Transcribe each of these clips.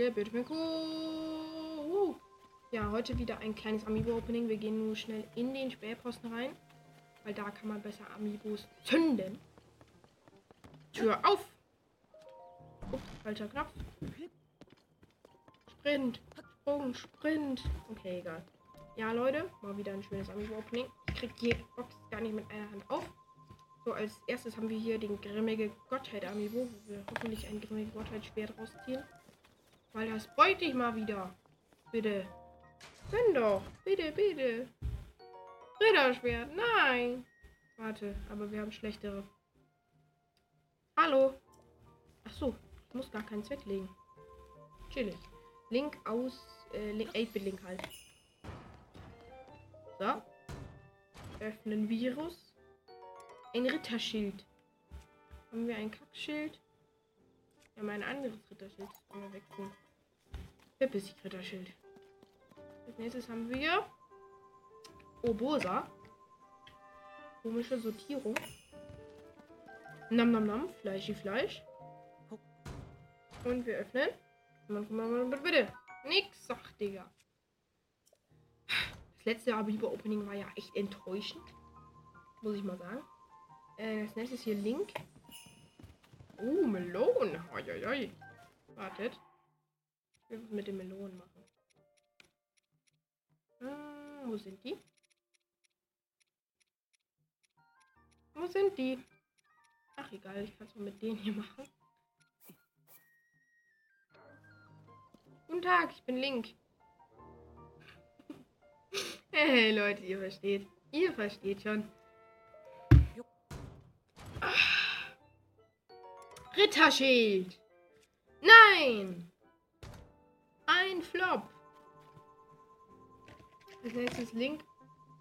Folge. Uh. Ja, heute wieder ein kleines Amiibo-Opening. Wir gehen nur schnell in den Sperrposten rein, weil da kann man besser Amiibos zünden. Tür auf! Ups, falscher Knopf. Sprint, Sprung, Sprint. Okay, egal. Ja, Leute, mal wieder ein schönes Amiibo-Opening. Ich krieg die Box gar nicht mit einer Hand auf. So, als erstes haben wir hier den grimmige Gottheit Amiibo, wo wir hoffentlich ein grimmige Gottheit Schwert rausziehen. Weil das bräuchte ich mal wieder. Bitte. Wenn doch. Bitte, bitte. Ritterschwert. Nein. Warte, aber wir haben schlechtere. Hallo. Ach so, ich muss gar keins weglegen. Chillig. Link aus, äh, 8-Bit-Link halt. So. Öffnen Virus. Ein Ritterschild. Haben wir ein Kackschild? Wir haben ein anderes Ritterschild. Das können wir wechseln. Pippis Ritterschild. Als nächstes haben wir Obosa. Komische Sortierung. Nam nam nam. Fleischi Fleisch. Und wir öffnen. Bitte. Nix, sag, Digga. Das letzte Amiibo-Opening war ja echt enttäuschend. Muss ich mal sagen. Äh, als nächstes hier Link. Oh, Melonen. Oi, Wartet. Ich will was mit den Melonen machen. Ah, wo sind die? Wo sind die? Ach, egal. Ich kann es mal mit denen hier machen. Guten Tag, ich bin Link. hey Leute, ihr versteht. Ihr versteht schon. Ritterschild. Nein. Ein Flop. Als nächstes Link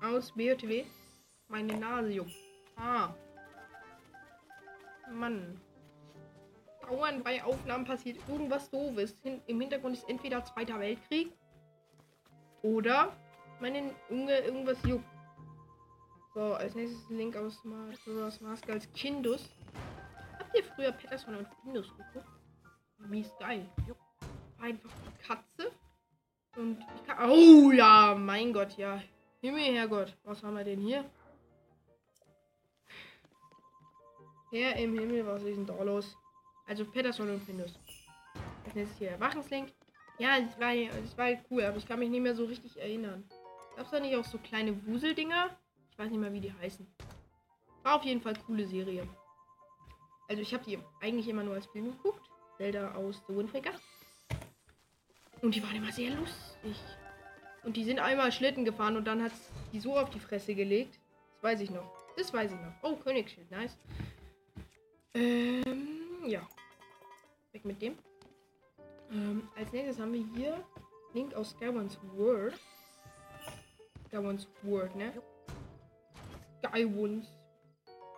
aus BOTW. Meine Nase juckt. Ah. Mann. Dauernd bei Aufnahmen passiert irgendwas doofes. Hin Im Hintergrund ist entweder Zweiter Weltkrieg oder meine Unge irgendwas juckt. So, als nächstes Link aus Majora's Mask als Kindus. Habt ihr früher Patterson und Windows geguckt? Wie ist geil. Einfach eine Katze. Und ich kann. Oh ja, mein Gott, ja. Himmel, Herrgott. Was haben wir denn hier? Herr im Himmel, was ist denn da los? Also Patterson und Windows. Das ist hier Erwachenslink. Ja, das war, war cool, aber ich kann mich nicht mehr so richtig erinnern. Gab es da nicht auch so kleine Wuseldinger? Ich weiß nicht mehr, wie die heißen. War auf jeden Fall coole Serie. Also ich habe die eigentlich immer nur als Film geguckt. Zelda aus The Wind Waker. Und die waren immer sehr lustig. Und die sind einmal Schlitten gefahren und dann hat die so auf die Fresse gelegt. Das weiß ich noch. Das weiß ich noch. Oh, Königsschild, nice. Ähm, ja. Weg mit dem. Ähm, als nächstes haben wir hier Link aus Skyward's World. Skyward's World, ne? Skyward's.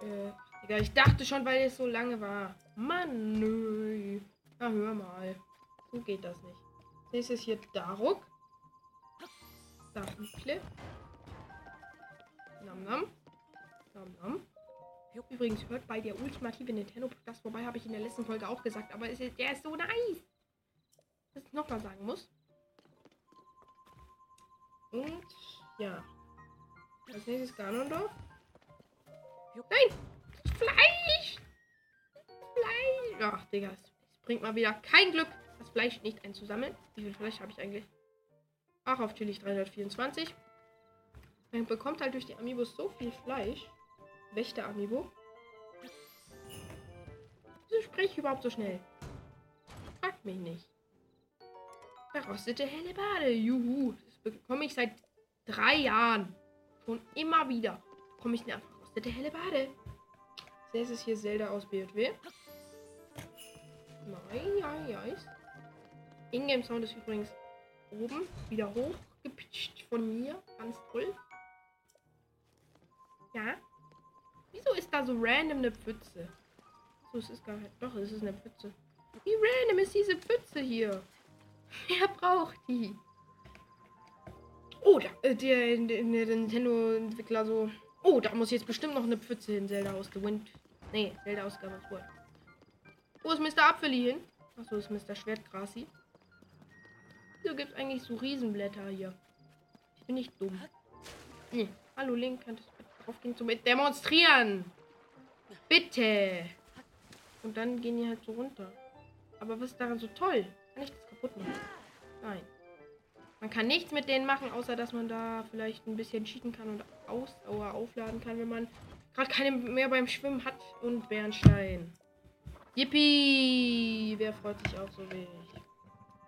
Äh, Digga, ich dachte schon, weil es so lange war. Mann, nö. Na, hör mal. So geht das nicht. Nächstes hier Daruk. Dachenklipp. Nam nam. Nam nam. Übrigens, hört bei der ultimative Nintendo Podcast vorbei, habe ich in der letzten Folge auch gesagt, aber ist, der ist so nice. Dass ich nochmal sagen muss. Und ja. Als nächstes Ganondorf. Nein! Fleisch! Fleisch! Ach, Digga, es bringt mal wieder kein Glück, das Fleisch nicht einzusammeln. Wie viel Fleisch habe ich eigentlich? Ach, auf chillig 324. Man bekommt halt durch die Amiibos so viel Fleisch. Wächter Amiibo. Wieso spreche ich überhaupt so schnell? Fragt mich nicht. Verrostete helle Bade. Juhu. Das bekomme ich seit drei Jahren. Schon immer wieder. Bekomme ich eine verrostete helle Das ist hier Zelda aus BW. Nein, ja, ja. Ingame Sound ist übrigens oben wieder hochgepitcht von mir. Ganz toll. Ja. Wieso ist da so random eine Pfütze? So, es ist gar nicht. Doch, es ist eine Pfütze. Wie random ist diese Pfütze hier? Wer braucht die? Oh, da, äh, der, der, der Nintendo-Entwickler so. Oh, da muss jetzt bestimmt noch eine Pfütze hin, Zelda aus The Wind. Nee, Zelda aus Skyward Sword. Wo ist Mr. Apfeli hin? Achso, ist Mr. Schwertgrasi. Wieso gibt es eigentlich so Riesenblätter hier? Ich bin nicht dumm. Nee. Hallo Link, könntest du bitte drauf gehen zum Demonstrieren? Bitte. Und dann gehen die halt so runter. Aber was ist daran so toll? Kann ich das kaputt machen? Nein. Man kann nichts mit denen machen, außer dass man da vielleicht ein bisschen cheaten kann und Ausdauer aufladen kann, wenn man gerade keine mehr beim Schwimmen hat. Und Bernstein. Yippie! Wer freut sich auch so ich?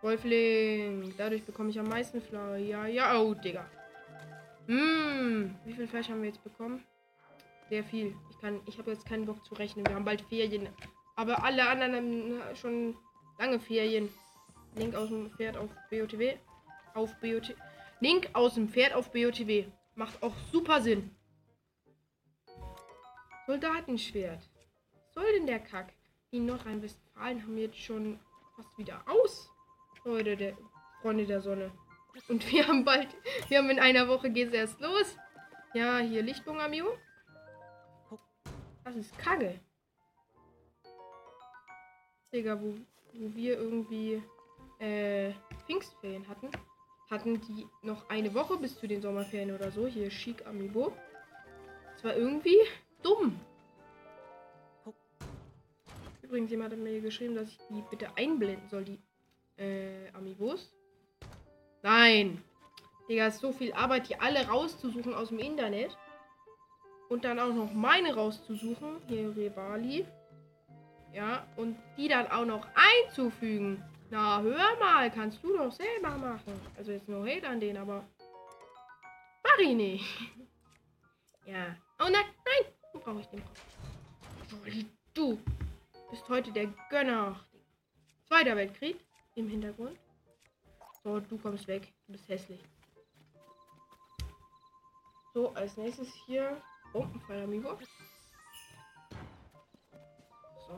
Wolfling. Dadurch bekomme ich am meisten Flower. Ja, ja. Oh, Digga. Hm. Wie viel Fleisch haben wir jetzt bekommen? Sehr viel. Ich kann, ich habe jetzt keinen Bock zu rechnen. Wir haben bald Ferien. Aber alle anderen haben schon lange Ferien. Link aus dem Pferd auf BOTW. Auf BOTW. Link aus dem Pferd auf BOTW. Macht auch super Sinn. Soldatenschwert. Was soll denn der Kack? Die Nordrhein-Westfalen haben jetzt schon fast wieder aus. Leute, der Freunde der Sonne. Und wir haben bald, wir haben in einer Woche geht's erst los. Ja, hier Lichtbogen Amigo. Das ist Kacke. Digga, wo, wo wir irgendwie äh, Pfingstferien hatten, hatten die noch eine Woche bis zu den Sommerferien oder so. Hier Chic Amiibo. Das war irgendwie dumm. Übrigens, jemand hat mir geschrieben, dass ich die bitte einblenden soll, die äh, Amiibos. Nein. Digga, ist so viel Arbeit, die alle rauszusuchen aus dem Internet. Und dann auch noch meine rauszusuchen. Hier Revali. Ja, und die dann auch noch einzufügen. Na, hör mal, kannst du doch selber machen. Also jetzt nur Hate an den, aber mach ich nicht. ja. Oh nein, nein, wo brauche ich den? Du bist heute der Gönner. Zweiter Weltkrieg im Hintergrund. So, du kommst weg. Du bist hässlich. So, als nächstes hier Bombenfall, Amigo.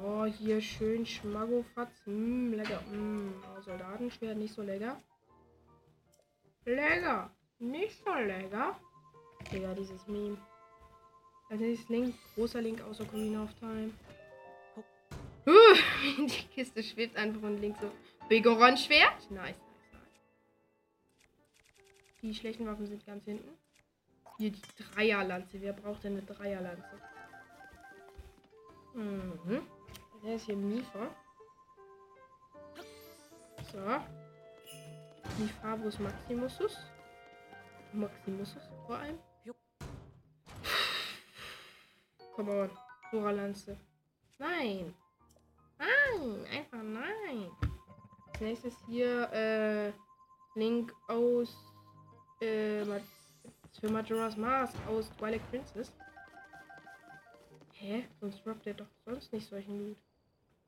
So, hier schön Schmaggofatz. Hm, lecker. Oh, Soldatenschwert nicht so lecker. Lecker. Nicht so lecker. Digga, dieses Meme. Als nächstes Link. Großer Link aus Ocarina of Time. Die Kiste schwebt einfach und links so. Begoron-Schwert. Nice, nice, nice. Die schlechten Waffen sind ganz hinten. Hier die Dreierlanze. Wer braucht denn eine Dreierlanze? Mhm. Der ist hier Mifa. So. Mifabus Maximusus. Maximusus vor allem. Come on. Sora-Lanze. Nein. Nein. Einfach nein. Als nächstes hier äh, Link aus äh, für Majora's Mask aus Twilight Princess. Hä? Sonst droppt er doch sonst nicht solchen Loot.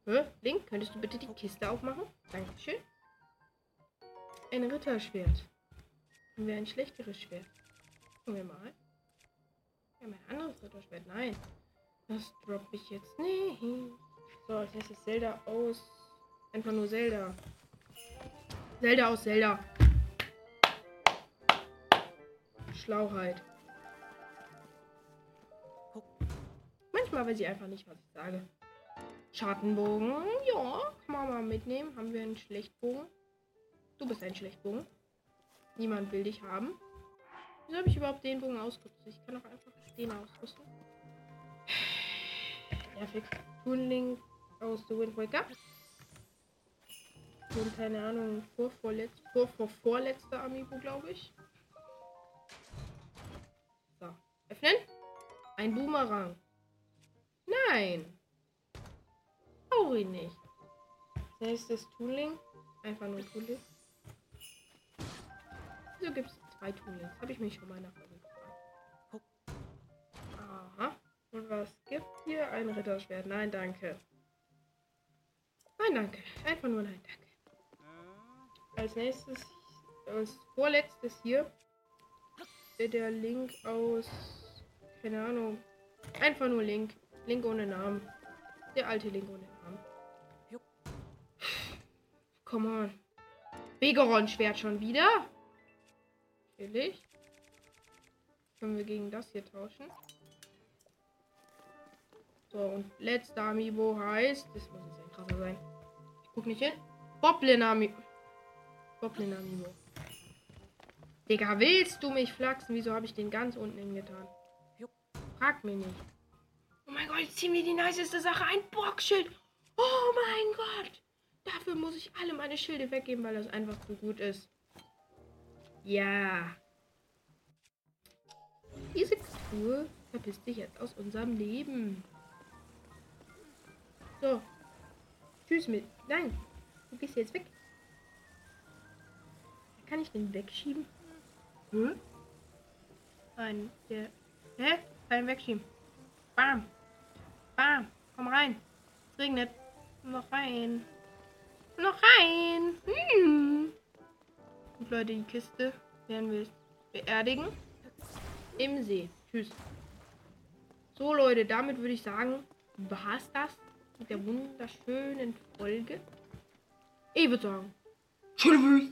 Hä? Link, könntest du bitte die Kiste aufmachen? Dankeschön. Ein Ritterschwert. Haben wir ein schlechteres Schwert? Gucken wir mal. Wir haben ein anderes Ritterschwert. Nein. Das droppe ich jetzt nicht. So, als nächstes Zelda aus. Einfach nur Zelda. Zelda aus Zelda. Schlauheit. Manchmal weiß ich einfach nicht, was ich sage. Schattenbogen. Ja, kann man mal mitnehmen. Haben wir einen Schlechtbogen? Du bist ein Schlechtbogen. Niemand will dich haben. Wieso habe ich überhaupt den Bogen ausgerüstet? Ich kann auch einfach den ausrüsten. Nervig. Toonlink aus The Wind Waker. Und keine Ahnung, vor, vorletz, vor, vor vorletzter Amiibo, glaube ich. So, öffnen. Ein Boomerang. Nein. Ich nicht. Nächstes Tooling. Einfach nur Tooling. Wieso gibt es zwei Toolings? Habe ich mich schon mal nach gefragt. Aha. Und was gibt hier? Ein Ritterschwert. Nein, danke. Nein, danke. Einfach nur nein, danke. Als nächstes, als vorletztes hier, der Link aus, keine Ahnung, einfach nur Link. Link ohne Namen. Der alte Link ohne Namen. Come on. Begoron-Schwert schon wieder? Natürlich. Können wir gegen das hier tauschen. So, und letzter Amiibo heißt. Das muss jetzt ein krasser sein. Ich guck nicht hin. Boblin Amiibo. Goblin Amiibo. Digga, willst du mich flachsen? Wieso habe ich den ganz unten hingetan? Frag mich nicht. Mein Gott, jetzt ziehen wir die niceste Sache. Ein Boxschild. Oh mein Gott. Dafür muss ich alle meine Schilde weggeben, weil das einfach zu gut ist. Ja. Diese Kreatur verpisst sich jetzt aus unserem Leben. So. Tschüss mit. Nein. Du gehst jetzt weg. Kann ich den wegschieben? Hä? Nein, der. Hä? Kann ihn wegschieben. Bam. Bam. Komm rein. Es regnet. Noch rein. Noch rein. Hm. Gut, Leute, die Kiste werden wir beerdigen. Im See. Tschüss. So, Leute, damit würde ich sagen, war es das mit der wunderschönen Folge. Ich würde sagen, Tschüss.